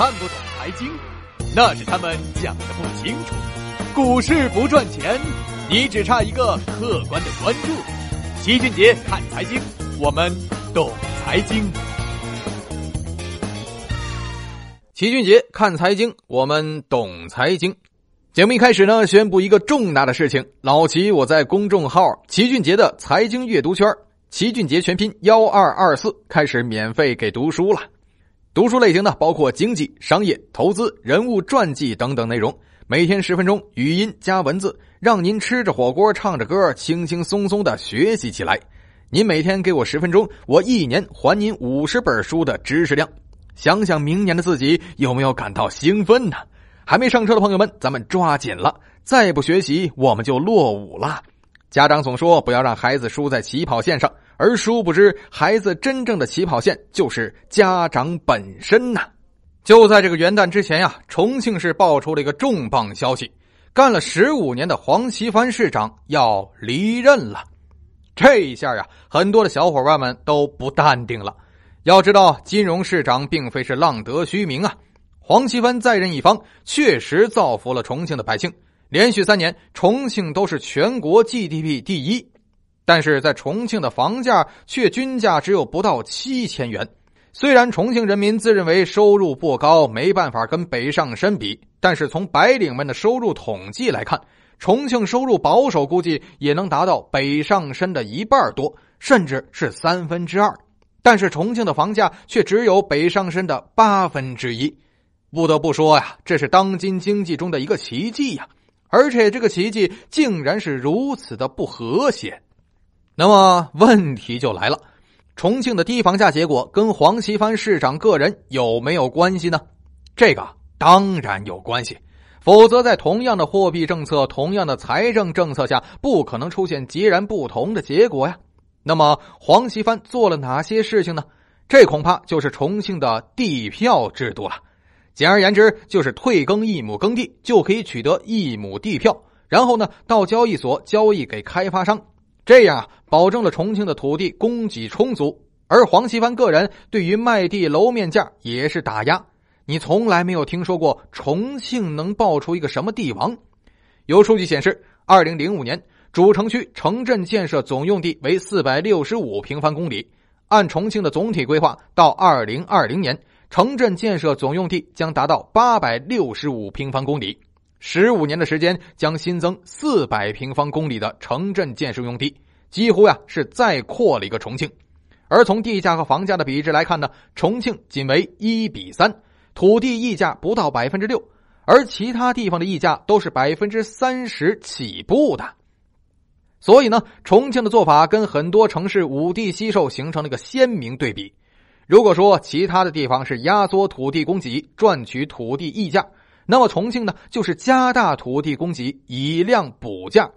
看不懂财经，那是他们讲的不清楚。股市不赚钱，你只差一个客观的关注。齐俊杰看财经，我们懂财经。齐俊杰看财经，我们懂财经。节目一开始呢，宣布一个重大的事情：老齐我在公众号“齐俊杰的财经阅读圈”，齐俊杰全拼幺二二四开始免费给读书了。读书类型呢，包括经济、商业、投资、人物传记等等内容。每天十分钟，语音加文字，让您吃着火锅唱着歌，轻轻松松的学习起来。您每天给我十分钟，我一年还您五十本书的知识量。想想明年的自己有没有感到兴奋呢？还没上车的朋友们，咱们抓紧了！再不学习，我们就落伍了。家长总说不要让孩子输在起跑线上，而殊不知，孩子真正的起跑线就是家长本身呐。就在这个元旦之前呀，重庆市爆出了一个重磅消息：干了十五年的黄奇帆市长要离任了。这一下呀，很多的小伙伴们都不淡定了。要知道，金融市长并非是浪得虚名啊。黄奇帆在任一方，确实造福了重庆的百姓。连续三年，重庆都是全国 GDP 第一，但是在重庆的房价却均价只有不到七千元。虽然重庆人民自认为收入不高，没办法跟北上深比，但是从白领们的收入统计来看，重庆收入保守估计也能达到北上深的一半多，甚至是三分之二。但是重庆的房价却只有北上深的八分之一。不得不说呀，这是当今经济中的一个奇迹呀！而且这个奇迹竟然是如此的不和谐。那么问题就来了：重庆的低房价结果跟黄奇帆市长个人有没有关系呢？这个当然有关系，否则在同样的货币政策、同样的财政政策下，不可能出现截然不同的结果呀。那么黄奇帆做了哪些事情呢？这恐怕就是重庆的地票制度了。简而言之，就是退耕一亩耕地就可以取得一亩地票，然后呢到交易所交易给开发商，这样啊保证了重庆的土地供给充足。而黄奇帆个人对于卖地楼面价也是打压。你从来没有听说过重庆能爆出一个什么地王？有数据显示，二零零五年主城区城镇建设总用地为四百六十五平方公里，按重庆的总体规划，到二零二零年。城镇建设总用地将达到八百六十五平方公里，十五年的时间将新增四百平方公里的城镇建设用地，几乎呀是再扩了一个重庆。而从地价和房价的比值来看呢，重庆仅为一比三，土地溢价不到百分之六，而其他地方的溢价都是百分之三十起步的。所以呢，重庆的做法跟很多城市五地西售形成了一个鲜明对比。如果说其他的地方是压缩土地供给赚取土地溢价，那么重庆呢就是加大土地供给以量补价。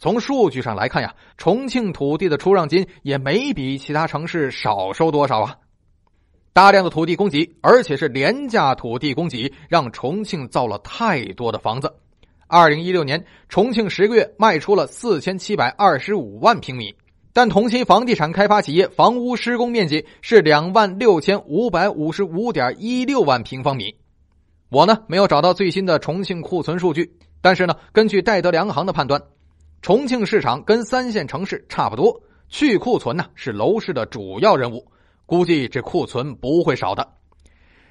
从数据上来看呀，重庆土地的出让金也没比其他城市少收多少啊。大量的土地供给，而且是廉价土地供给，让重庆造了太多的房子。二零一六年，重庆十个月卖出了四千七百二十五万平米。但同期房地产开发企业房屋施工面积是两万六千五百五十五点一六万平方米。我呢没有找到最新的重庆库存数据，但是呢，根据戴德梁行的判断，重庆市场跟三线城市差不多，去库存呢是楼市的主要任务，估计这库存不会少的。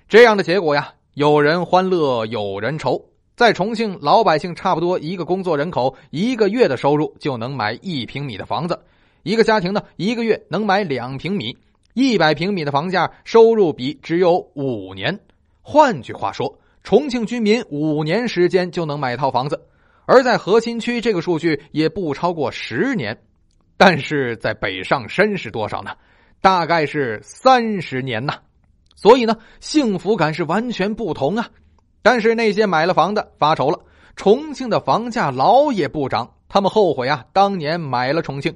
这样的结果呀，有人欢乐有人愁。在重庆，老百姓差不多一个工作人口一个月的收入就能买一平米的房子。一个家庭呢，一个月能买两平米，一百平米的房价收入比只有五年。换句话说，重庆居民五年时间就能买套房子，而在核心区这个数据也不超过十年。但是在北上深是多少呢？大概是三十年呐。所以呢，幸福感是完全不同啊。但是那些买了房的发愁了，重庆的房价老也不涨，他们后悔啊，当年买了重庆。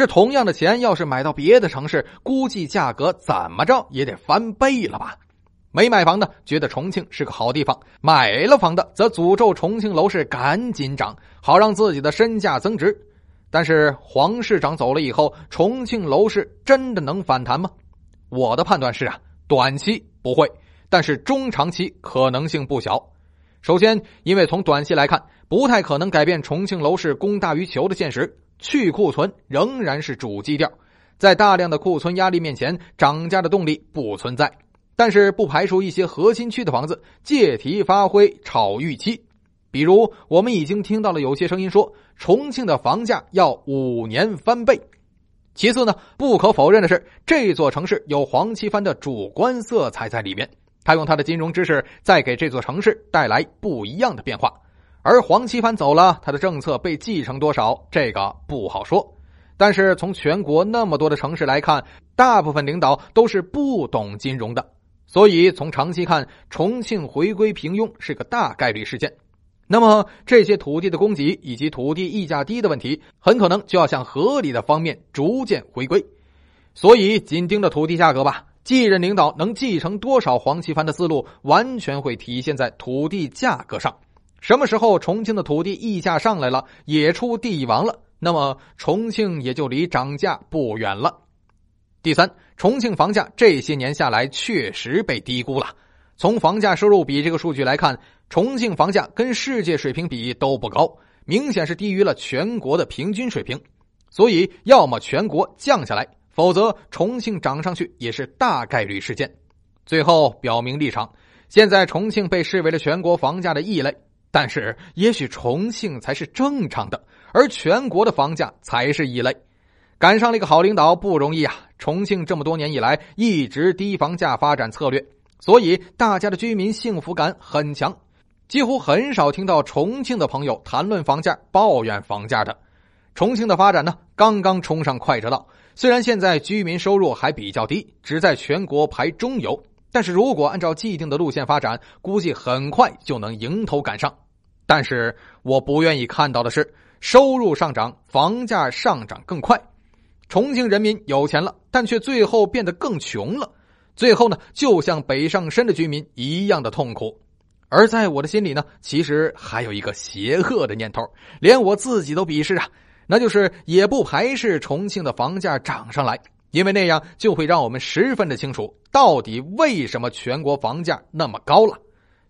这同样的钱，要是买到别的城市，估计价格怎么着也得翻倍了吧？没买房的觉得重庆是个好地方，买了房的则诅咒重庆楼市赶紧涨，好让自己的身价增值。但是黄市长走了以后，重庆楼市真的能反弹吗？我的判断是啊，短期不会，但是中长期可能性不小。首先，因为从短期来看，不太可能改变重庆楼市供大于求的现实，去库存仍然是主基调。在大量的库存压力面前，涨价的动力不存在。但是不排除一些核心区的房子借题发挥炒预期，比如我们已经听到了有些声音说重庆的房价要五年翻倍。其次呢，不可否认的是，这座城市有黄奇帆的主观色彩在里面，他用他的金融知识在给这座城市带来不一样的变化。而黄奇帆走了，他的政策被继承多少，这个不好说。但是从全国那么多的城市来看，大部分领导都是不懂金融的，所以从长期看，重庆回归平庸是个大概率事件。那么这些土地的供给以及土地溢价低的问题，很可能就要向合理的方面逐渐回归。所以紧盯着土地价格吧，继任领导能继承多少黄奇帆的思路，完全会体现在土地价格上。什么时候重庆的土地溢价上来了，也出地王了？那么重庆也就离涨价不远了。第三，重庆房价这些年下来确实被低估了。从房价收入比这个数据来看，重庆房价跟世界水平比都不高，明显是低于了全国的平均水平。所以，要么全国降下来，否则重庆涨上去也是大概率事件。最后表明立场：现在重庆被视为了全国房价的异类。但是，也许重庆才是正常的，而全国的房价才是异类。赶上了一个好领导不容易啊！重庆这么多年以来一直低房价发展策略，所以大家的居民幸福感很强，几乎很少听到重庆的朋友谈论房价、抱怨房价的。重庆的发展呢，刚刚冲上快车道，虽然现在居民收入还比较低，只在全国排中游。但是如果按照既定的路线发展，估计很快就能迎头赶上。但是我不愿意看到的是，收入上涨，房价上涨更快。重庆人民有钱了，但却最后变得更穷了。最后呢，就像北上深的居民一样的痛苦。而在我的心里呢，其实还有一个邪恶的念头，连我自己都鄙视啊，那就是也不排斥重庆的房价涨上来。因为那样就会让我们十分的清楚，到底为什么全国房价那么高了。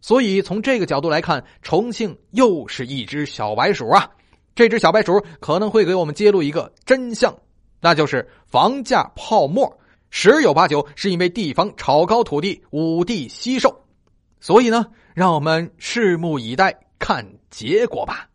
所以从这个角度来看，重庆又是一只小白鼠啊！这只小白鼠可能会给我们揭露一个真相，那就是房价泡沫十有八九是因为地方炒高土地、五地惜售。所以呢，让我们拭目以待，看结果吧。